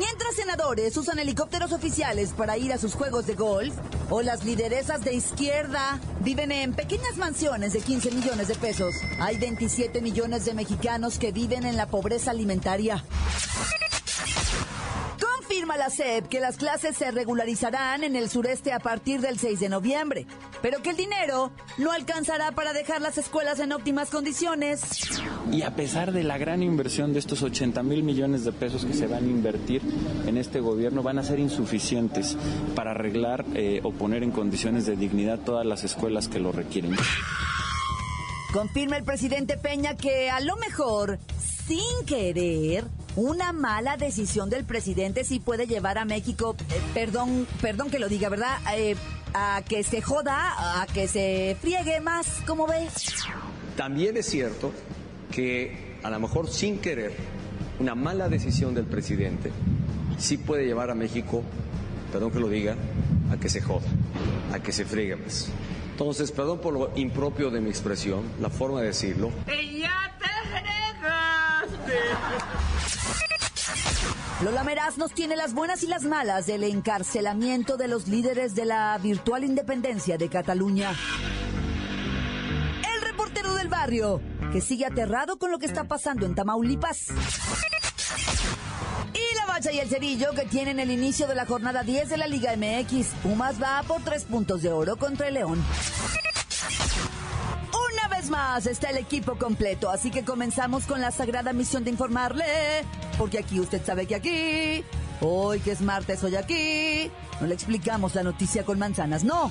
Mientras senadores usan helicópteros oficiales para ir a sus juegos de golf, o las lideresas de izquierda viven en pequeñas mansiones de 15 millones de pesos, hay 27 millones de mexicanos que viven en la pobreza alimentaria. Confirma la SEP que las clases se regularizarán en el sureste a partir del 6 de noviembre, pero que el dinero no alcanzará para dejar las escuelas en óptimas condiciones. Y a pesar de la gran inversión de estos 80 mil millones de pesos que se van a invertir en este gobierno, van a ser insuficientes para arreglar eh, o poner en condiciones de dignidad todas las escuelas que lo requieren. Confirma el presidente Peña que a lo mejor, sin querer, una mala decisión del presidente sí puede llevar a México, eh, perdón, perdón que lo diga, ¿verdad? Eh, a que se joda, a que se friegue más, ¿cómo ves? También es cierto que a lo mejor sin querer, una mala decisión del presidente sí puede llevar a México, perdón que lo diga, a que se joda, a que se friegue más. Entonces, perdón por lo impropio de mi expresión, la forma de decirlo. ¡Ya te fregaste! Lola Meraz nos tiene las buenas y las malas del encarcelamiento de los líderes de la virtual independencia de Cataluña. El reportero del barrio, que sigue aterrado con lo que está pasando en Tamaulipas. Y la bacha y el cerillo que tienen el inicio de la jornada 10 de la Liga MX. Pumas va por tres puntos de oro contra el León. Está el equipo completo, así que comenzamos con la sagrada misión de informarle, porque aquí usted sabe que aquí, hoy que es martes, hoy aquí, no le explicamos la noticia con manzanas, no.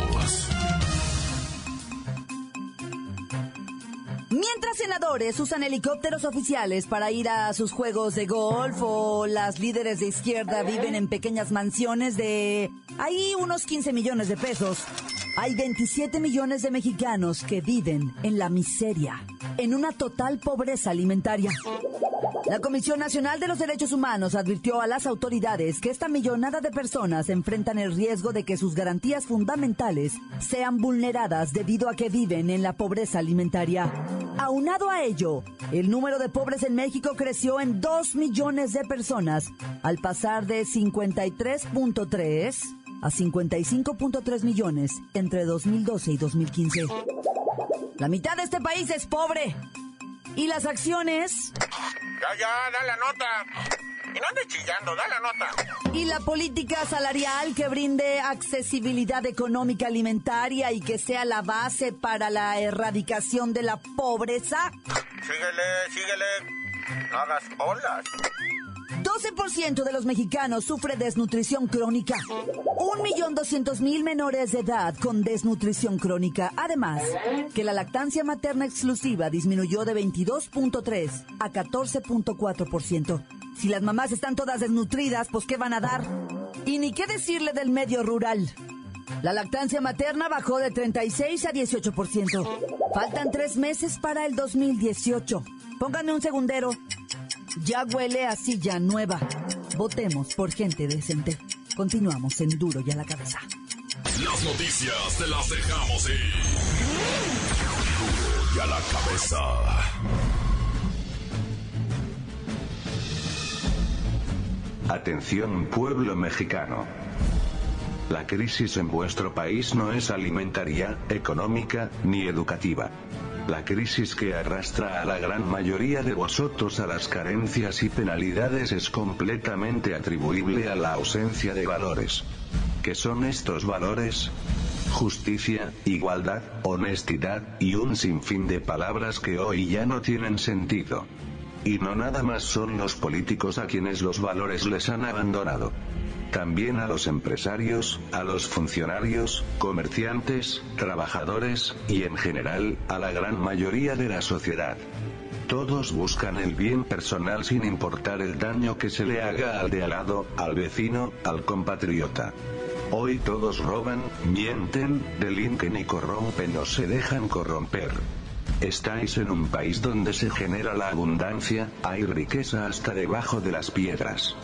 Senadores usan helicópteros oficiales para ir a sus juegos de golf o las líderes de izquierda viven en pequeñas mansiones de ahí unos 15 millones de pesos, hay 27 millones de mexicanos que viven en la miseria, en una total pobreza alimentaria. La Comisión Nacional de los Derechos Humanos advirtió a las autoridades que esta millonada de personas enfrentan el riesgo de que sus garantías fundamentales sean vulneradas debido a que viven en la pobreza alimentaria. Aunado a ello, el número de pobres en México creció en 2 millones de personas, al pasar de 53.3 a 55.3 millones entre 2012 y 2015. La mitad de este país es pobre. Y las acciones Ya, ya, da la nota. Y no andes chillando, da la nota. y la política salarial que brinde accesibilidad económica alimentaria y que sea la base para la erradicación de la pobreza. Síguele, síguele. No hagas olas. 12% de los mexicanos sufre desnutrición crónica. 1.200.000 menores de edad con desnutrición crónica. Además, que la lactancia materna exclusiva disminuyó de 22.3 a 14.4%. Si las mamás están todas desnutridas, pues ¿qué van a dar? Y ni qué decirle del medio rural. La lactancia materna bajó de 36 a 18%. Faltan tres meses para el 2018. Pónganme un segundero. Ya huele a silla nueva. Votemos por gente decente. Continuamos en Duro y a la cabeza. Las noticias te las dejamos ir. Duro y a la cabeza. Atención pueblo mexicano. La crisis en vuestro país no es alimentaria, económica, ni educativa. La crisis que arrastra a la gran mayoría de vosotros a las carencias y penalidades es completamente atribuible a la ausencia de valores. ¿Qué son estos valores? Justicia, igualdad, honestidad, y un sinfín de palabras que hoy ya no tienen sentido. Y no nada más son los políticos a quienes los valores les han abandonado. También a los empresarios, a los funcionarios, comerciantes, trabajadores, y en general, a la gran mayoría de la sociedad. Todos buscan el bien personal sin importar el daño que se le haga al de al lado, al vecino, al compatriota. Hoy todos roban, mienten, delinquen y corrompen o se dejan corromper. Estáis en un país donde se genera la abundancia, hay riqueza hasta debajo de las piedras.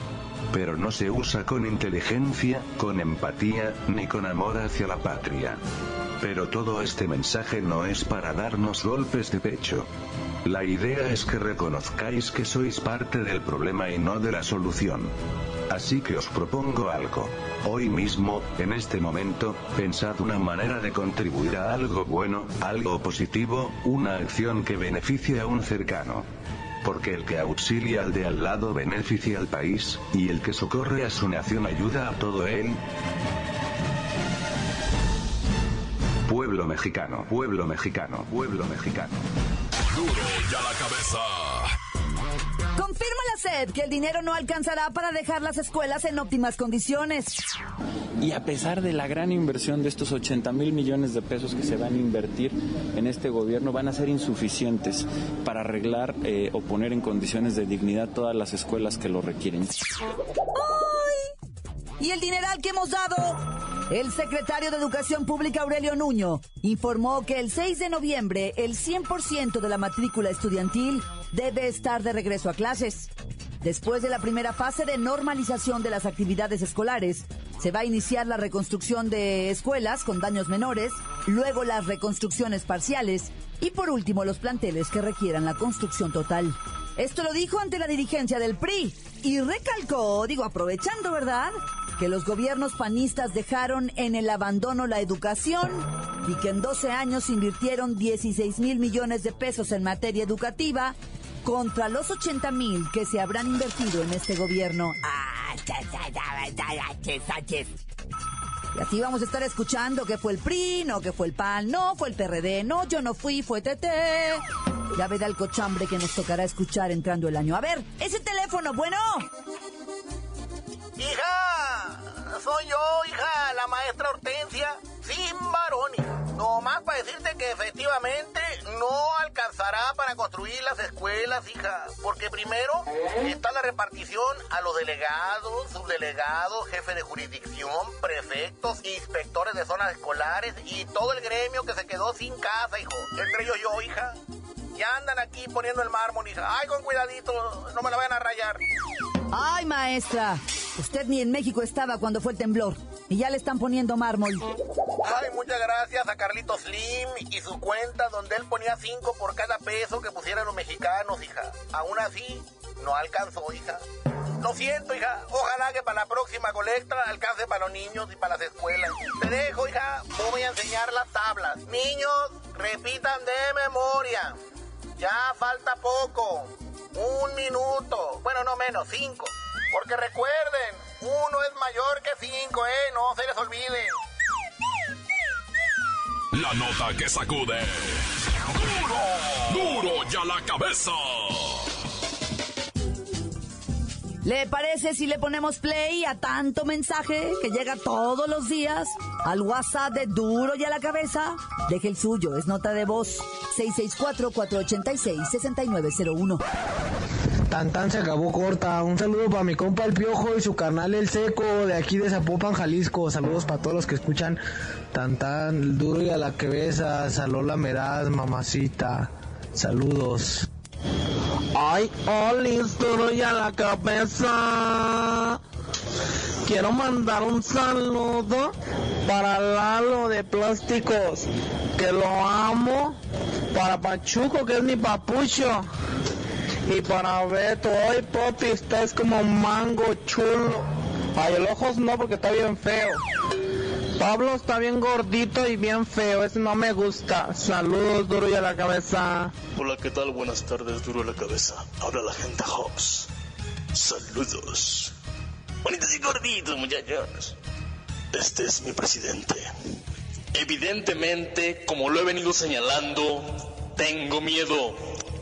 Pero no se usa con inteligencia, con empatía, ni con amor hacia la patria. Pero todo este mensaje no es para darnos golpes de pecho. La idea es que reconozcáis que sois parte del problema y no de la solución. Así que os propongo algo. Hoy mismo, en este momento, pensad una manera de contribuir a algo bueno, algo positivo, una acción que beneficie a un cercano. Porque el que auxilia al de al lado beneficia al país, y el que socorre a su nación ayuda a todo él. Pueblo mexicano, pueblo mexicano, pueblo mexicano. Duro ya la cabeza. Que el dinero no alcanzará para dejar las escuelas en óptimas condiciones. Y a pesar de la gran inversión de estos 80 mil millones de pesos que se van a invertir en este gobierno, van a ser insuficientes para arreglar eh, o poner en condiciones de dignidad todas las escuelas que lo requieren. ¡Ay! ¿Y el dineral que hemos dado? El secretario de Educación Pública Aurelio Nuño informó que el 6 de noviembre el 100% de la matrícula estudiantil debe estar de regreso a clases. Después de la primera fase de normalización de las actividades escolares, se va a iniciar la reconstrucción de escuelas con daños menores, luego las reconstrucciones parciales y por último los planteles que requieran la construcción total. Esto lo dijo ante la dirigencia del PRI y recalcó, digo aprovechando, ¿verdad? Que los gobiernos panistas dejaron en el abandono la educación y que en 12 años invirtieron 16 mil millones de pesos en materia educativa contra los 80 mil que se habrán invertido en este gobierno. Y así vamos a estar escuchando que fue el PRI, no que fue el PAN, no fue el PRD, no, yo no fui, fue TT. Ya verá el cochambre que nos tocará escuchar entrando el año. A ver, ese teléfono, bueno. Hija, soy yo, hija, la maestra Hortensia, sin varón, hija. No más para decirte que efectivamente no alcanzará para construir las escuelas, hija. Porque primero está la repartición a los delegados, subdelegados, jefes de jurisdicción, prefectos, inspectores de zonas escolares y todo el gremio que se quedó sin casa, hijo. Entre ellos yo, hija. Ya andan aquí poniendo el mármol, hija. Ay, con cuidadito, no me la vayan a rayar. Ay, maestra, usted ni en México estaba cuando fue el temblor y ya le están poniendo mármol. Ay, muchas gracias a Carlitos Slim y su cuenta donde él ponía cinco por cada peso que pusieran los mexicanos, hija. Aún así, no alcanzó, hija. Lo siento, hija. Ojalá que para la próxima colecta alcance para los niños y para las escuelas. Te dejo, hija. Voy a enseñar las tablas. Niños, repitan de memoria. Ya falta poco. Un minuto. Bueno, no menos, cinco. Porque recuerden, uno es mayor que cinco, ¿eh? No se les olvide. La nota que sacude. Duro, duro ya la cabeza. ¿Le parece si le ponemos play a tanto mensaje que llega todos los días al WhatsApp de Duro y a la cabeza? Deje el suyo, es nota de voz 664-486-6901. Tan tan se acabó corta. Un saludo para mi compa el Piojo y su carnal el Seco de aquí de Zapopan, Jalisco. Saludos para todos los que escuchan Tan tan duro y a la cabeza. Salola Meraz, mamacita. Saludos. Ay, Olis, duro y a la cabeza. Quiero mandar un saludo para Lalo de Plásticos, que lo amo. Para Pachuco, que es mi papucho. Y para Beto, ay papi, estás como mango chulo. Ay, el ojos no, porque está bien feo. Pablo está bien gordito y bien feo, ese no me gusta. Saludos, duro y a la cabeza. Hola, ¿qué tal? Buenas tardes, duro a la cabeza. Habla la gente Hobbs. Saludos. Bonitos y gorditos, muchachos. Este es mi presidente. Evidentemente, como lo he venido señalando, tengo miedo.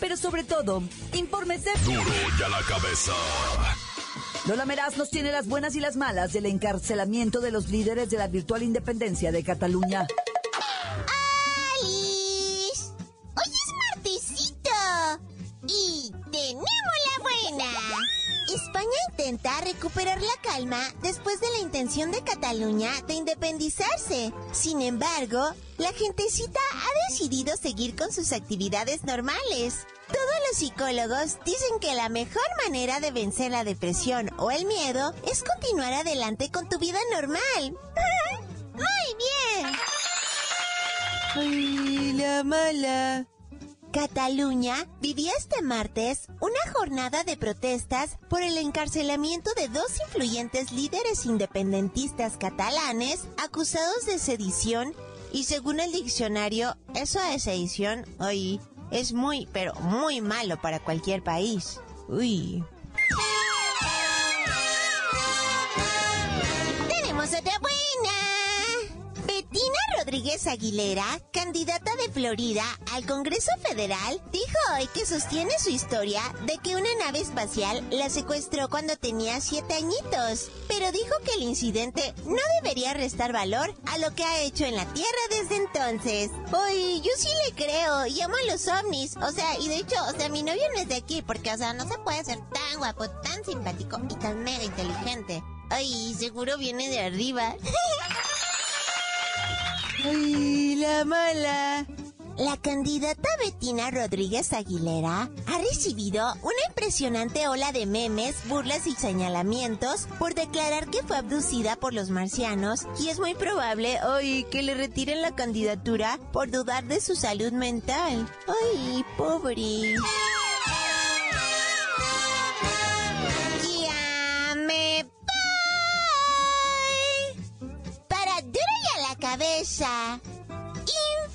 Pero sobre todo, infórmese. Duro y a la cabeza. Lola Meraz nos tiene las buenas y las malas del encarcelamiento de los líderes de la virtual independencia de Cataluña. Intenta recuperar la calma después de la intención de Cataluña de independizarse. Sin embargo, la gentecita ha decidido seguir con sus actividades normales. Todos los psicólogos dicen que la mejor manera de vencer la depresión o el miedo es continuar adelante con tu vida normal. Muy bien. Ay, la mala. Cataluña vivió este martes una jornada de protestas por el encarcelamiento de dos influyentes líderes independentistas catalanes acusados de sedición y según el diccionario, eso de sedición, hoy es muy, pero muy malo para cualquier país. Uy. Rodríguez Aguilera, candidata de Florida al Congreso Federal, dijo hoy que sostiene su historia de que una nave espacial la secuestró cuando tenía siete añitos, pero dijo que el incidente no debería restar valor a lo que ha hecho en la Tierra desde entonces. Uy, yo sí le creo y amo a los ovnis, o sea, y de hecho, o sea, mi novio no es de aquí porque, o sea, no se puede ser tan guapo, tan simpático y tan mega inteligente. Ay, seguro viene de arriba. ¡Ay, la mala! La candidata Betina Rodríguez Aguilera ha recibido una impresionante ola de memes, burlas y señalamientos por declarar que fue abducida por los marcianos y es muy probable hoy que le retiren la candidatura por dudar de su salud mental. ¡Ay, pobre! A la cabeza.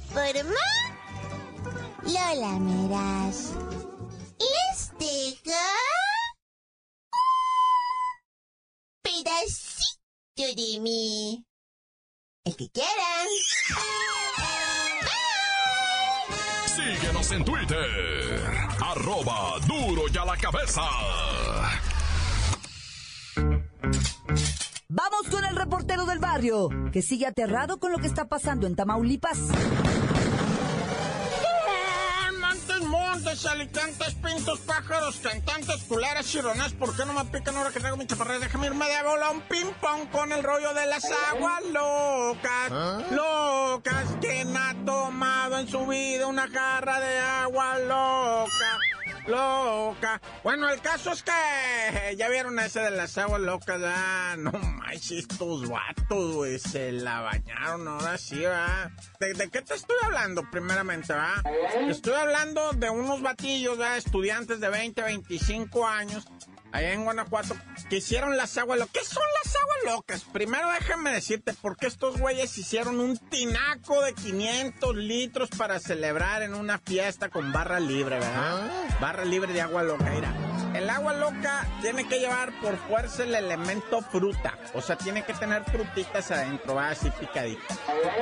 Informa Lola Meras. Dejo pedacito de mí. El que quieran. Síguenos en Twitter. Arroba duro y a la cabeza. Vamos con el reportero del barrio, que sigue aterrado con lo que está pasando en Tamaulipas. Montes, montes, alicantes, pintos, pájaros, cantantes, culeras, chironas, ¿por qué no me pican ahora que traigo mi chaparra? Déjame irme de bola un ping-pong con el rollo de las aguas locas, locas. ¿Quién ha tomado en su vida una jarra de agua loca? Loca. Bueno, el caso es que ya vieron ese de las aguas locas, ah, no manches, estos vatos, güey, se la bañaron ahora sí, ¿verdad? ¿De, qué te estoy hablando primeramente, va? Estoy hablando de unos batillos, ¿verdad? Estudiantes de 20, 25 años, allá en Guanajuato, que hicieron las aguas locas. ¿Qué son las aguas locas? Primero déjame decirte por qué estos güeyes hicieron un tinaco de 500 litros para celebrar en una fiesta con barra libre, ¿verdad? Barra libre de agua loca, mira. El agua loca tiene que llevar por fuerza el elemento fruta. O sea, tiene que tener frutitas adentro, así picaditas.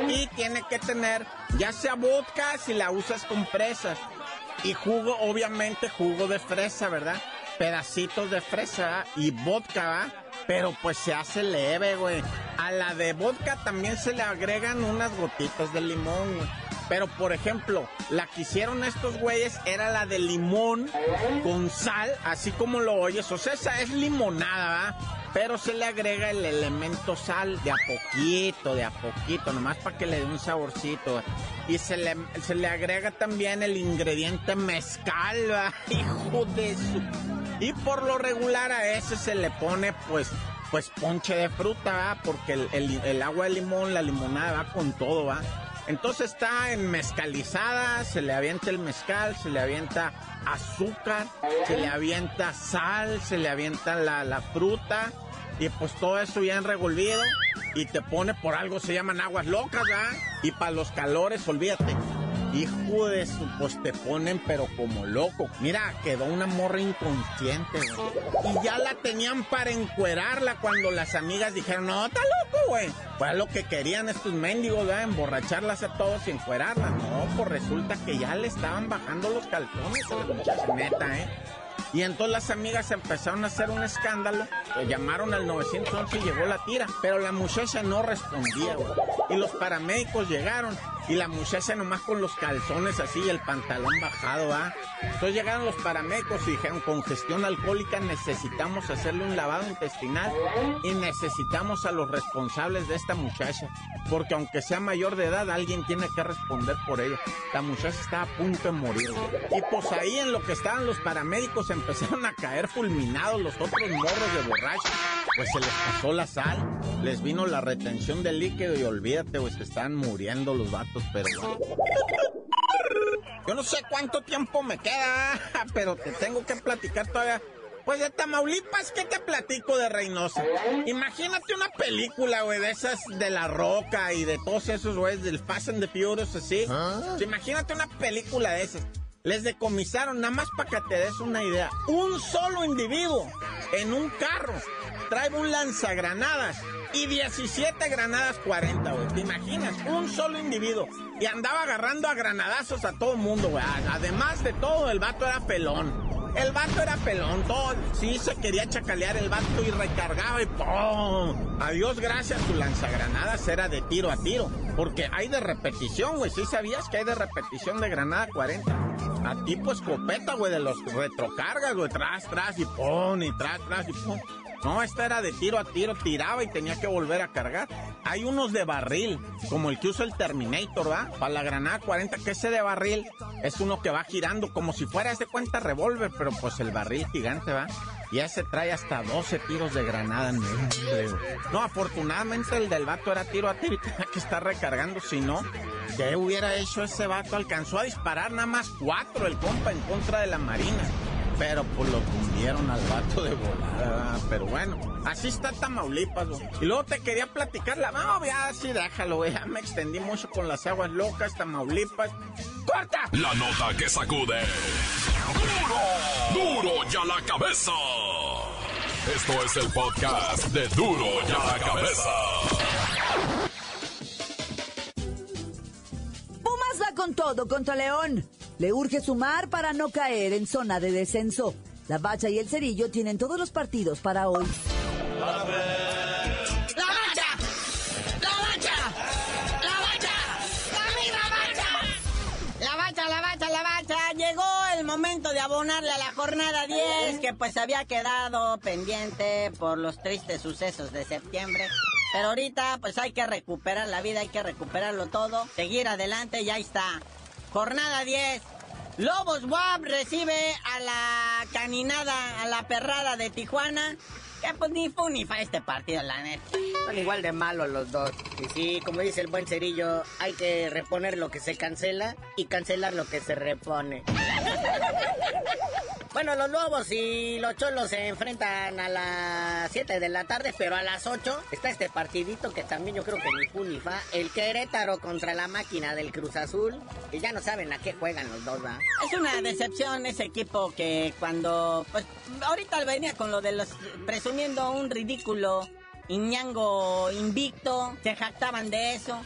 Y tiene que tener, ya sea vodka si la usas con fresas. Y jugo, obviamente, jugo de fresa, ¿verdad? Pedacitos de fresa y vodka. Pero pues se hace leve, güey. A la de vodka también se le agregan unas gotitas de limón, güey. Pero, por ejemplo, la que hicieron estos güeyes era la de limón con sal, así como lo oyes. O sea, esa es limonada. Pero se le agrega el elemento sal de a poquito, de a poquito, nomás para que le dé un saborcito. Y se le, se le agrega también el ingrediente mezcal, ¿va? Hijo de su... Y por lo regular a ese se le pone, pues, pues ponche de fruta, ¿va? Porque el, el- agua de limón, la limonada va con todo, ¿va? Entonces está enmezcalizada, se le avienta el mezcal, se le avienta azúcar, se le avienta sal, se le avienta la, la fruta y pues todo eso ya en revolvido y te pone por algo se llaman aguas locas, ¿verdad? Y para los calores, olvídate. Hijo de su, pues te ponen pero como loco. Mira, quedó una morra inconsciente, güey. Y ya la tenían para encuerarla cuando las amigas dijeron, no, está loco, güey. Pues lo que querían estos mendigos, ¿verdad? Emborracharlas a todos y encuerarlas. No, pues resulta que ya le estaban bajando los calzones a la muchacha, neta, ¿eh? Y entonces las amigas empezaron a hacer un escándalo, llamaron al 911 y llegó la tira, pero la muchacha no respondía, güey. Y los paramédicos llegaron y la muchacha nomás con los calzones así y el pantalón bajado, ¿va? Entonces llegaron los paramédicos y dijeron, congestión alcohólica, necesitamos hacerle un lavado intestinal y necesitamos a los responsables de esta muchacha, porque aunque sea mayor de edad, alguien tiene que responder por ella. La muchacha está a punto de morir. Y pues ahí en lo que estaban los paramédicos empezaron a caer fulminados los otros morros de borrachos. Pues se les pasó la sal, les vino la retención de líquido y olvídate, pues se están muriendo los vatos, pero... Yo no sé cuánto tiempo me queda, pero te tengo que platicar todavía. Pues de Tamaulipas, ¿qué te platico de Reynosa? Imagínate una película, güey, de esas de La Roca y de todos esos güeyes del Fast and the Furious, así. Imagínate una película de esas. Les decomisaron, nada más para que te des una idea, un solo individuo en un carro trae un lanzagranadas y 17 granadas 40, güey. ¿Te imaginas? Un solo individuo. Y andaba agarrando a granadazos a todo el mundo, güey. Además de todo, el vato era pelón. El vato era pelón, todo. Sí, se quería chacalear el vato y recargaba y ¡pum! Adiós, gracias. Su lanzagranadas era de tiro a tiro. Porque hay de repetición, güey. ¿Sí sabías que hay de repetición de granada 40? A tipo escopeta, güey, de los retrocargas, güey. Tras, tras y ¡pum! Y tras, tras y ¡pum! No, esta era de tiro a tiro, tiraba y tenía que volver a cargar. Hay unos de barril, como el que usa el Terminator, ¿va? Para la granada 40, que ese de barril es uno que va girando como si fuera ese cuenta revólver, pero pues el barril gigante, ¿va? Y ese trae hasta 12 tiros de granada en. No, afortunadamente el del vato era tiro a tiro y tenía que estar recargando, si no, ¿qué hubiera hecho ese vato? Alcanzó a disparar nada más cuatro el compa en contra de la marina. Pero pues lo fundieron al vato de volada. Pero bueno, así está Tamaulipas, güey. Y luego te quería platicar la. No, ya sí, déjalo, güey. Ya me extendí mucho con las aguas locas, Tamaulipas. ¡Corta! La nota que sacude. ¡Duro! ¡Duro ya la cabeza! Esto es el podcast de Duro ya la cabeza. Pumas va con todo contra León. Le urge sumar para no caer en zona de descenso. La Bacha y el Cerillo tienen todos los partidos para hoy. ¡La bacha! ¡La bacha! ¡La bacha! ¡La misma bacha! La bacha, la bacha, la bacha. Llegó el momento de abonarle a la jornada 10, que pues había quedado pendiente por los tristes sucesos de septiembre. Pero ahorita pues hay que recuperar la vida, hay que recuperarlo todo, seguir adelante y ahí está. Jornada 10. Lobos WAP recibe a la caninada, a la perrada de Tijuana. Que pues ni fu ni fa este partido, la neta. Son igual de malos los dos. Y sí, como dice el buen cerillo, hay que reponer lo que se cancela y cancelar lo que se repone. Bueno, los Lobos y los Cholos se enfrentan a las 7 de la tarde, pero a las 8 está este partidito que también yo creo que ni fu ni. El Querétaro contra la máquina del Cruz Azul. Y ya no saben a qué juegan los dos, ¿va? Es una decepción ese equipo que cuando... Pues ahorita venía con lo de los... presumiendo un ridículo Iñango invicto, se jactaban de eso.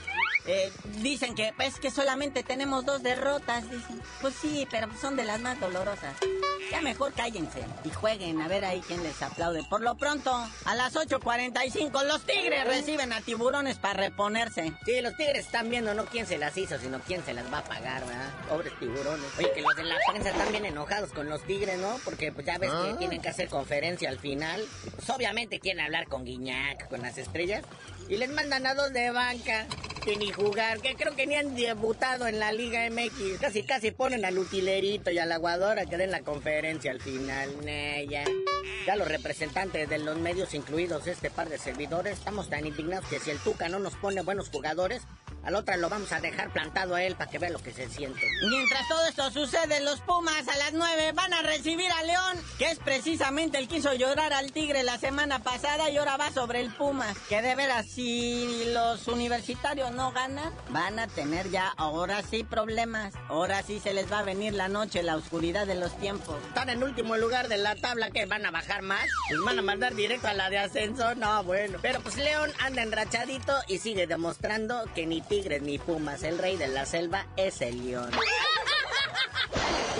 Eh, dicen que es que solamente tenemos dos derrotas, dicen. Pues sí, pero son de las más dolorosas. Ya mejor cállense y jueguen a ver ahí quién les aplaude. Por lo pronto, a las 8.45 los Tigres reciben a Tiburones para reponerse. Sí, los Tigres están viendo no quién se las hizo, sino quién se las va a pagar, ¿verdad? Pobres tiburones. Oye, que los de la prensa están bien enojados con los Tigres, ¿no? Porque pues ya ves que tienen que hacer conferencia al final. Pues obviamente quieren hablar con Guiñac, con las estrellas. Y les mandan a dos de banca ni jugar, que creo que ni han debutado en la Liga MX. Casi, casi ponen al utilerito y a la aguadora que den la conferencia al final. Nah, ya los representantes de los medios, incluidos este par de servidores, estamos tan indignados que si el Tuca no nos pone buenos jugadores, A la otra lo vamos a dejar plantado a él para que vea lo que se siente. Mientras todo esto sucede, los Pumas a las 9 van a recibir a León, que es precisamente el que hizo llorar al Tigre la semana pasada y ahora va sobre el Pumas. Que de veras, si los universitarios no ganan, van a tener ya ahora sí problemas. Ahora sí se les va a venir la noche, la oscuridad de los tiempos. Están en último lugar de la tabla, que van a bajar más. Les van a mandar directo a la de ascenso. No, bueno. Pero pues León anda enrachadito y sigue demostrando que ni Tigres ni Pumas, el rey de la selva, es el León.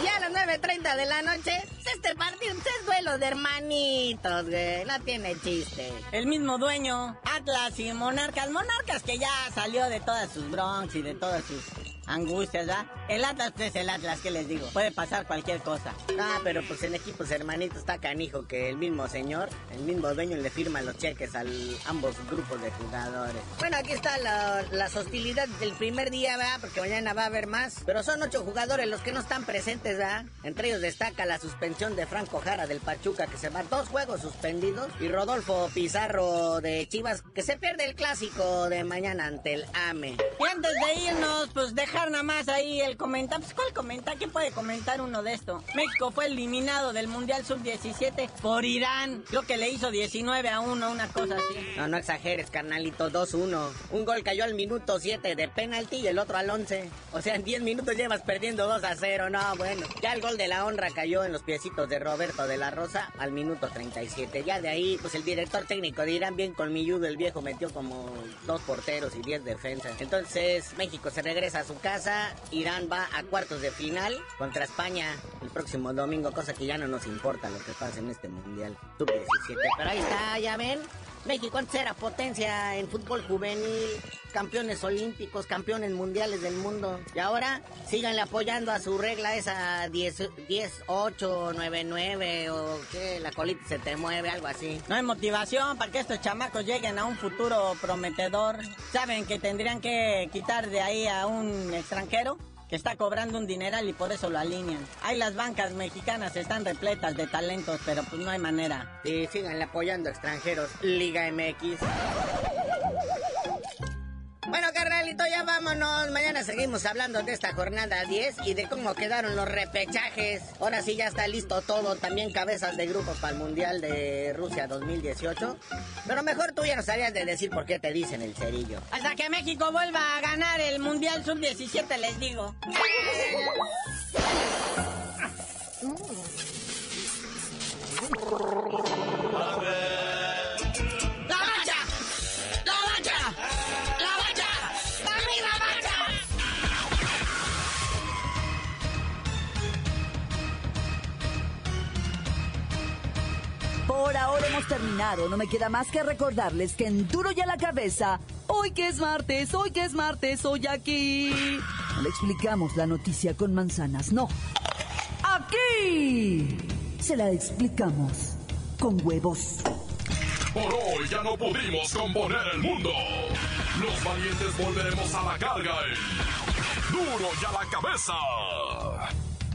Y a las 9.30 de la noche, este partido es duelo de hermanitos, güey. No tiene chiste. El mismo dueño, Atlas y Monarcas. Monarcas que ya salió de todas sus bronx y de todas sus angustias, ¿verdad? El Atlas es el Atlas, ¿qué les digo? Puede pasar cualquier cosa. Ah, pero pues en equipos hermanitos está canijo que el mismo señor, el mismo dueño le firma los cheques a ambos grupos de jugadores. Bueno, aquí está las hostilidades del primer día, ¿verdad? Porque mañana va a haber más. Pero son ocho jugadores los que no están presentes, ¿verdad? Entre ellos destaca la suspensión de Franco Jara del Pachuca, que se va dos juegos suspendidos. Y Rodolfo Pizarro de Chivas, que se pierde el clásico de mañana ante el AME. Y antes de irnos, pues deja nada más ahí el comentario. Pues, ¿cuál comenta? ¿Qué puede comentar uno de esto? México fue eliminado del Mundial Sub-17 por Irán. Lo que le hizo 19 a 1, una cosa así. No, no exageres, carnalito. 2-1. Un gol cayó al minuto 7 de penalti y el otro al 11. O sea, en 10 minutos llevas perdiendo 2 a 0. No, bueno. Ya el gol de la honra cayó en los piecitos de Roberto de la Rosa al minuto 37. Ya de ahí, pues el director técnico de Irán, bien colmilludo, el viejo metió como dos porteros y 10 defensas. Entonces, México se regresa a su casa. Irán va a cuartos de final contra España el próximo domingo, cosa que ya no nos importa lo que pase en este mundial sub-17. Pero ahí está, ya ven. México antes era potencia en fútbol juvenil, campeones olímpicos, campeones mundiales del mundo. Y ahora síganle apoyando a su regla esa 10, 10 8, 9, 9 o que la colita se te mueve, algo así. No hay motivación para que estos chamacos lleguen a un futuro prometedor. Saben que tendrían que quitar de ahí a un extranjero está cobrando un dineral y por eso lo alinean. Ahí las bancas mexicanas están repletas de talentos, pero pues no hay manera. Y síganle apoyando extranjeros. Liga MX. Vámonos. Mañana seguimos hablando de esta jornada 10 y de cómo quedaron los repechajes. Ahora sí ya está listo todo. También cabezas de grupo para el Mundial de Rusia 2018. Pero mejor tú ya no sabías de decir por qué te dicen el cerillo. Hasta que México vuelva a ganar el Mundial Sub-17, les digo. terminado. No me queda más que recordarles que en Duro y a la Cabeza, hoy que es martes, hoy que es martes, hoy aquí. No le explicamos la noticia con manzanas, no. Aquí se la explicamos con huevos. Por hoy ya no pudimos componer el mundo. Los valientes volveremos a la carga. Duro y a la cabeza.